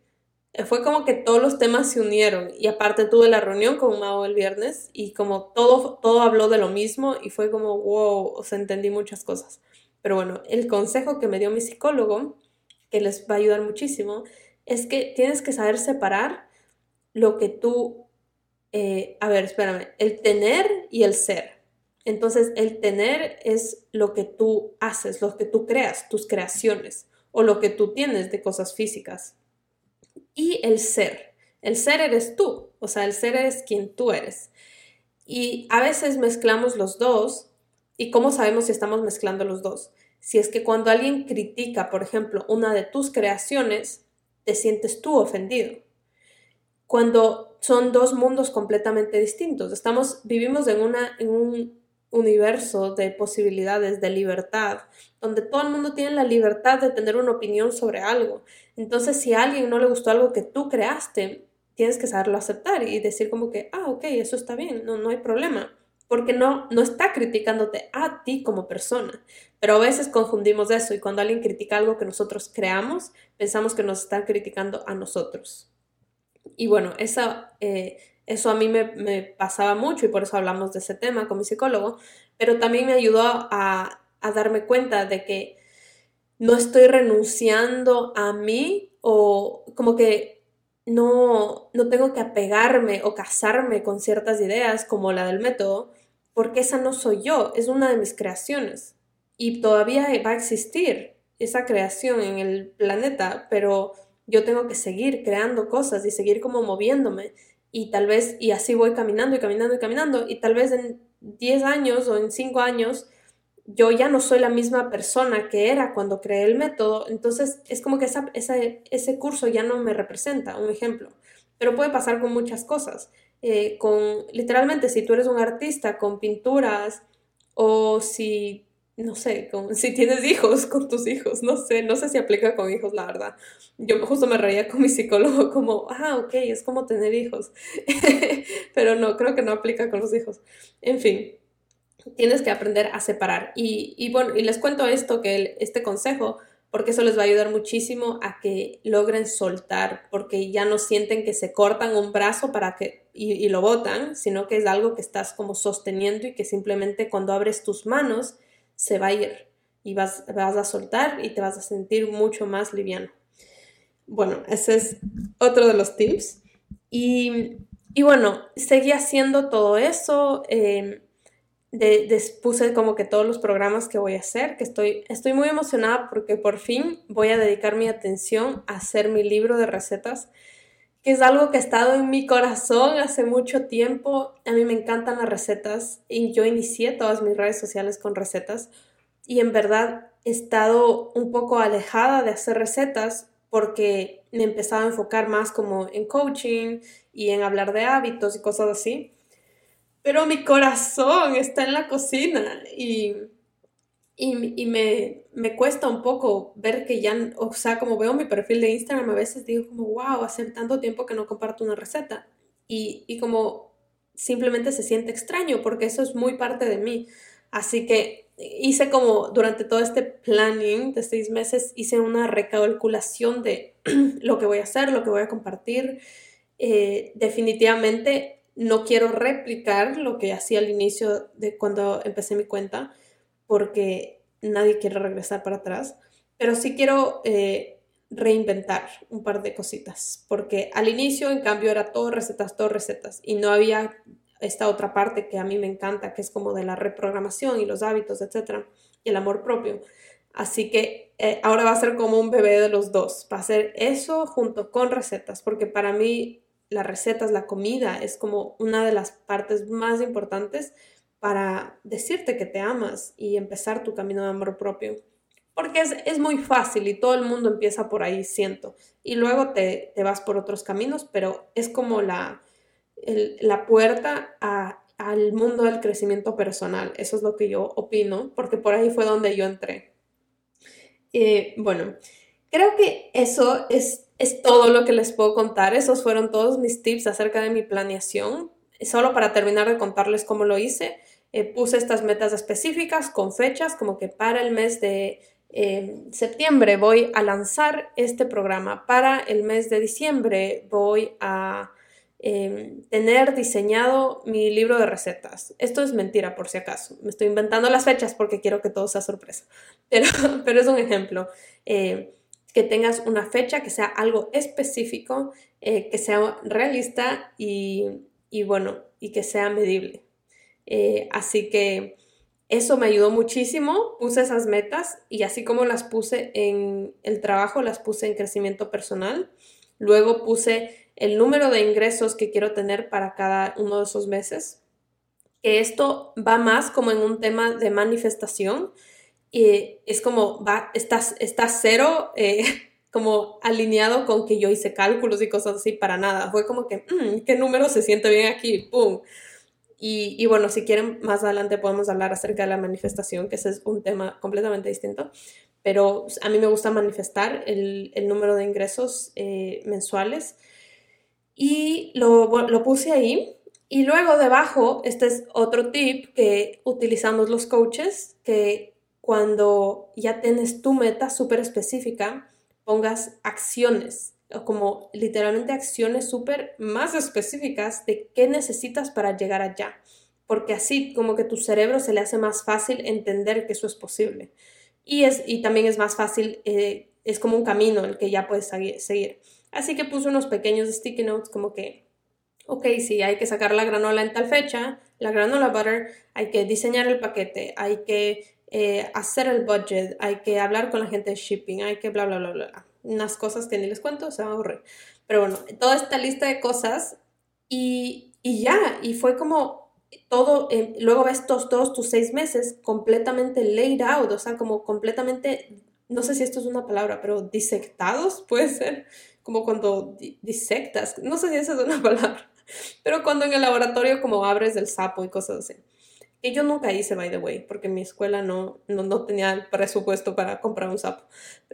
fue como que todos los temas se unieron y aparte tuve la reunión con Mao el viernes y como todo, todo habló de lo mismo y fue como, wow, o entendí muchas cosas. Pero bueno, el consejo que me dio mi psicólogo, que les va a ayudar muchísimo, es que tienes que saber separar lo que tú, eh, a ver, espérame, el tener y el ser. Entonces, el tener es lo que tú haces, lo que tú creas, tus creaciones, o lo que tú tienes de cosas físicas y el ser. El ser eres tú, o sea, el ser es quien tú eres. Y a veces mezclamos los dos. ¿Y cómo sabemos si estamos mezclando los dos? Si es que cuando alguien critica, por ejemplo, una de tus creaciones, te sientes tú ofendido. Cuando son dos mundos completamente distintos. Estamos, vivimos en, una, en un universo de posibilidades, de libertad, donde todo el mundo tiene la libertad de tener una opinión sobre algo. Entonces, si a alguien no le gustó algo que tú creaste, tienes que saberlo aceptar y decir como que, ah, ok, eso está bien, no, no hay problema, porque no, no está criticándote a ti como persona. Pero a veces confundimos eso y cuando alguien critica algo que nosotros creamos, pensamos que nos está criticando a nosotros. Y bueno, esa... Eh, eso a mí me, pasaba mucho y por eso hablamos de ese tema con mi psicólogo, pero también me ayudó a, darme cuenta de que no estoy renunciando a mí o como que no, no tengo que apegarme o casarme con ciertas ideas como la del método, porque esa no soy yo, es una de mis creaciones. Y todavía va a existir esa creación en el planeta, pero yo tengo que seguir creando cosas y seguir como moviéndome y tal vez, y así voy caminando y caminando y caminando, y tal vez en 10 años o en 5 años yo ya no soy la misma persona que era cuando creé el método, entonces es como que esa, ese curso ya no me representa, un ejemplo. Pero puede pasar con muchas cosas. Eh, con literalmente, si tú eres un artista con pinturas o si no sé, si tienes hijos con tus hijos, no sé, no sé si aplica con hijos, la verdad. Yo justo me reía con mi psicólogo como, ah, ok, es como tener hijos, pero no, creo que no aplica con los hijos. En fin, tienes que aprender a separar. Y, y bueno, y les cuento esto, que este consejo, porque eso les va a ayudar muchísimo a que logren soltar, porque ya no sienten que se cortan un brazo para que y, y lo botan, sino que es algo que estás como sosteniendo y que simplemente cuando abres tus manos, se va a ir y vas, vas a soltar y te vas a sentir mucho más liviano. Bueno, ese es otro de los tips. Y, bueno, seguí haciendo todo eso. Eh, puse como que todos los programas que voy a hacer, que estoy, estoy muy emocionada porque por fin voy a dedicar mi atención a hacer mi libro de recetas, que es algo que ha estado en mi corazón hace mucho tiempo. A mí me encantan las recetas y yo inicié todas mis redes sociales con recetas y en verdad he estado un poco alejada de hacer recetas porque me empezaba a enfocar más como en coaching y en hablar de hábitos y cosas así. Pero mi corazón está en la cocina y, y, me, me, cuesta un poco ver que ya, o sea, como veo mi perfil de Instagram, a veces digo como, wow, hace tanto tiempo que no comparto una receta. Y, y como simplemente se siente extraño porque eso es muy parte de mí. Así que hice como durante todo este planning de seis meses, hice una recalculación de lo que voy a hacer, lo que voy a compartir. Eh, definitivamente no quiero replicar lo que hacía al inicio de cuando empecé mi cuenta, porque nadie quiere regresar para atrás, pero sí quiero eh, reinventar un par de cositas, porque al inicio, en cambio, era todo recetas, todo recetas, y no había esta otra parte que a mí me encanta, que es como de la reprogramación y los hábitos, etcétera, y el amor propio. Así que eh, ahora va a ser como un bebé de los dos. Va a ser eso junto con recetas, porque para mí las recetas, la comida es como una de las partes más importantes para decirte que te amas y empezar tu camino de amor propio. Porque es, es muy fácil y todo el mundo empieza por ahí, siento. Y luego te, te vas por otros caminos, pero es como la, la puerta al mundo del crecimiento personal. Eso es lo que yo opino, porque por ahí fue donde yo entré. Eh, bueno, creo que eso es, es todo lo que les puedo contar. Esos fueron todos mis tips acerca de mi planeación. Solo para terminar de contarles cómo lo hice, eh, puse estas metas específicas con fechas, como que para el mes de eh, septiembre voy a lanzar este programa, para el mes de diciembre voy a Em, tener diseñado mi libro de recetas. Esto es mentira, por si acaso. Me estoy inventando las fechas porque quiero que todo sea sorpresa. Pero, pero es un ejemplo. Eh, que tengas una fecha, que sea algo específico, que sea realista y, y, bueno, y que sea medible. Eh, así que eso me ayudó muchísimo. Puse esas metas y así como las puse en el trabajo, las puse en crecimiento personal. Luego puse el número de ingresos que quiero tener para cada uno de esos meses. Que esto va más como en un tema de manifestación y es como va, estás, estás cero eh, como alineado con que yo hice cálculos y cosas así para nada. Fue como que, mm, ¿qué número se siente bien aquí? ¡Pum! Y, bueno, si quieren, más adelante podemos hablar acerca de la manifestación, que ese es un tema completamente distinto. Pero a mí me gusta manifestar el, número de ingresos eh, mensuales y lo, lo puse ahí. Y luego debajo, este es otro tip que utilizamos los coaches, que cuando ya tienes tu meta súper específica, pongas acciones, como literalmente acciones súper más específicas de qué necesitas para llegar allá. Porque así como que tu cerebro se le hace más fácil entender que eso es posible. Y, es, y también es más fácil, eh, es como un camino el que ya puedes seguir. Así que puse unos pequeños sticky notes como que, ok, sí, hay que sacar la granola en tal fecha, la granola butter, hay que diseñar el paquete, hay que eh, hacer el budget, hay que hablar con la gente de shipping, hay que bla, bla, bla, bla. Unas cosas que ni les cuento, se van a aburrir. Pero bueno, toda esta lista de cosas y, y ya, y fue como todo, eh, luego ves todos, todos tus seis meses completamente laid out, o sea, como completamente, no sé si esto es una palabra, pero disectados, puede ser, como cuando disectas, no sé si esa es una palabra, pero cuando en el laboratorio como abres el sapo y cosas así. Que yo nunca hice, by the way, porque mi escuela no, no, tenía el presupuesto para comprar un sapo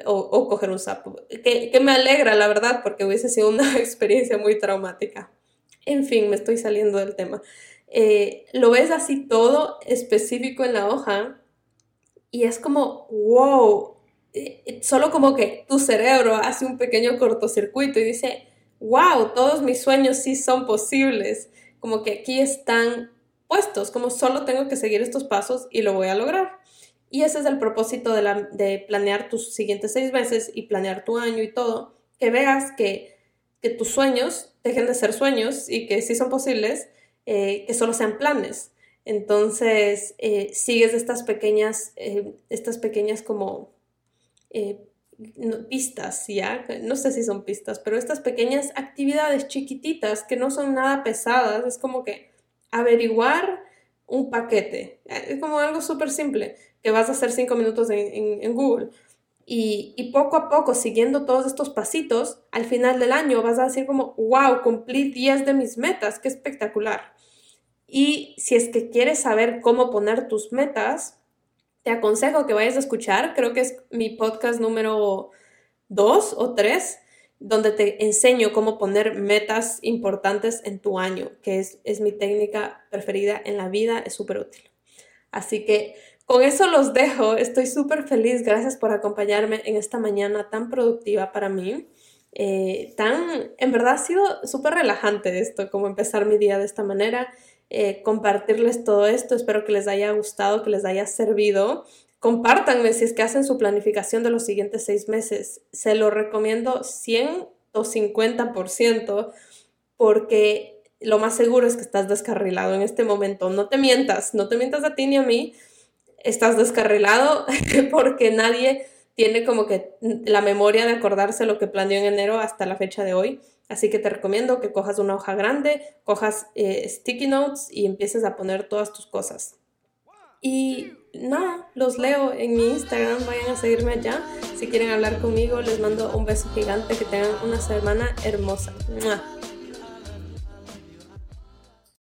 o, coger un sapo. Que, que, me alegra, la verdad, porque hubiese sido una experiencia muy traumática. En fin, me estoy saliendo del tema. Eh, lo ves así todo específico en la hoja y es como, wow, eh, solo como que tu cerebro hace un pequeño cortocircuito y dice, wow, todos mis sueños sí son posibles, como que aquí están puestos, como solo tengo que seguir estos pasos y lo voy a lograr. Y ese es el propósito de, planear tus siguientes seis meses y planear tu año y todo, que veas que, tus sueños dejen de ser sueños y que sí son posibles, eh, que solo sean planes. Entonces, eh, sigues estas pequeñas, estas pequeñas como eh, pistas, ¿ya? No sé si son pistas, pero estas pequeñas actividades chiquititas que no son nada pesadas, es como que averiguar un paquete, es como algo súper simple que vas a hacer cinco minutos en, Google. Y, poco a poco, siguiendo todos estos pasitos, al final del año vas a decir como, wow, cumplí 10 de mis metas, qué espectacular. Y si es que quieres saber cómo poner tus metas, te aconsejo que vayas a escuchar, creo que es mi podcast número dos o tres, donde te enseño cómo poner metas importantes en tu año, que es, es mi técnica preferida en la vida, es súper útil. Así que con eso los dejo. Estoy súper feliz. Gracias por acompañarme en esta mañana tan productiva para mí. Eh, tan, en verdad ha sido súper relajante esto, como empezar mi día de esta manera, eh, compartirles todo esto, espero que les haya gustado, que les haya servido. Compártanme si es que hacen su planificación de los siguientes seis meses. Se lo recomiendo 100 o 50% porque lo más seguro es que estás descarrilado en este momento. No te mientas, no te mientas a ti ni a mí. Estás descarrilado porque nadie tiene como que la memoria de acordarse lo que planeó en enero hasta la fecha de hoy. Así que te recomiendo que cojas una hoja grande, cojas eh, sticky notes y empieces a poner todas tus cosas. Y nada, los leo en mi Instagram, vayan a seguirme allá. Si quieren hablar conmigo, les mando un beso gigante, que tengan una semana hermosa.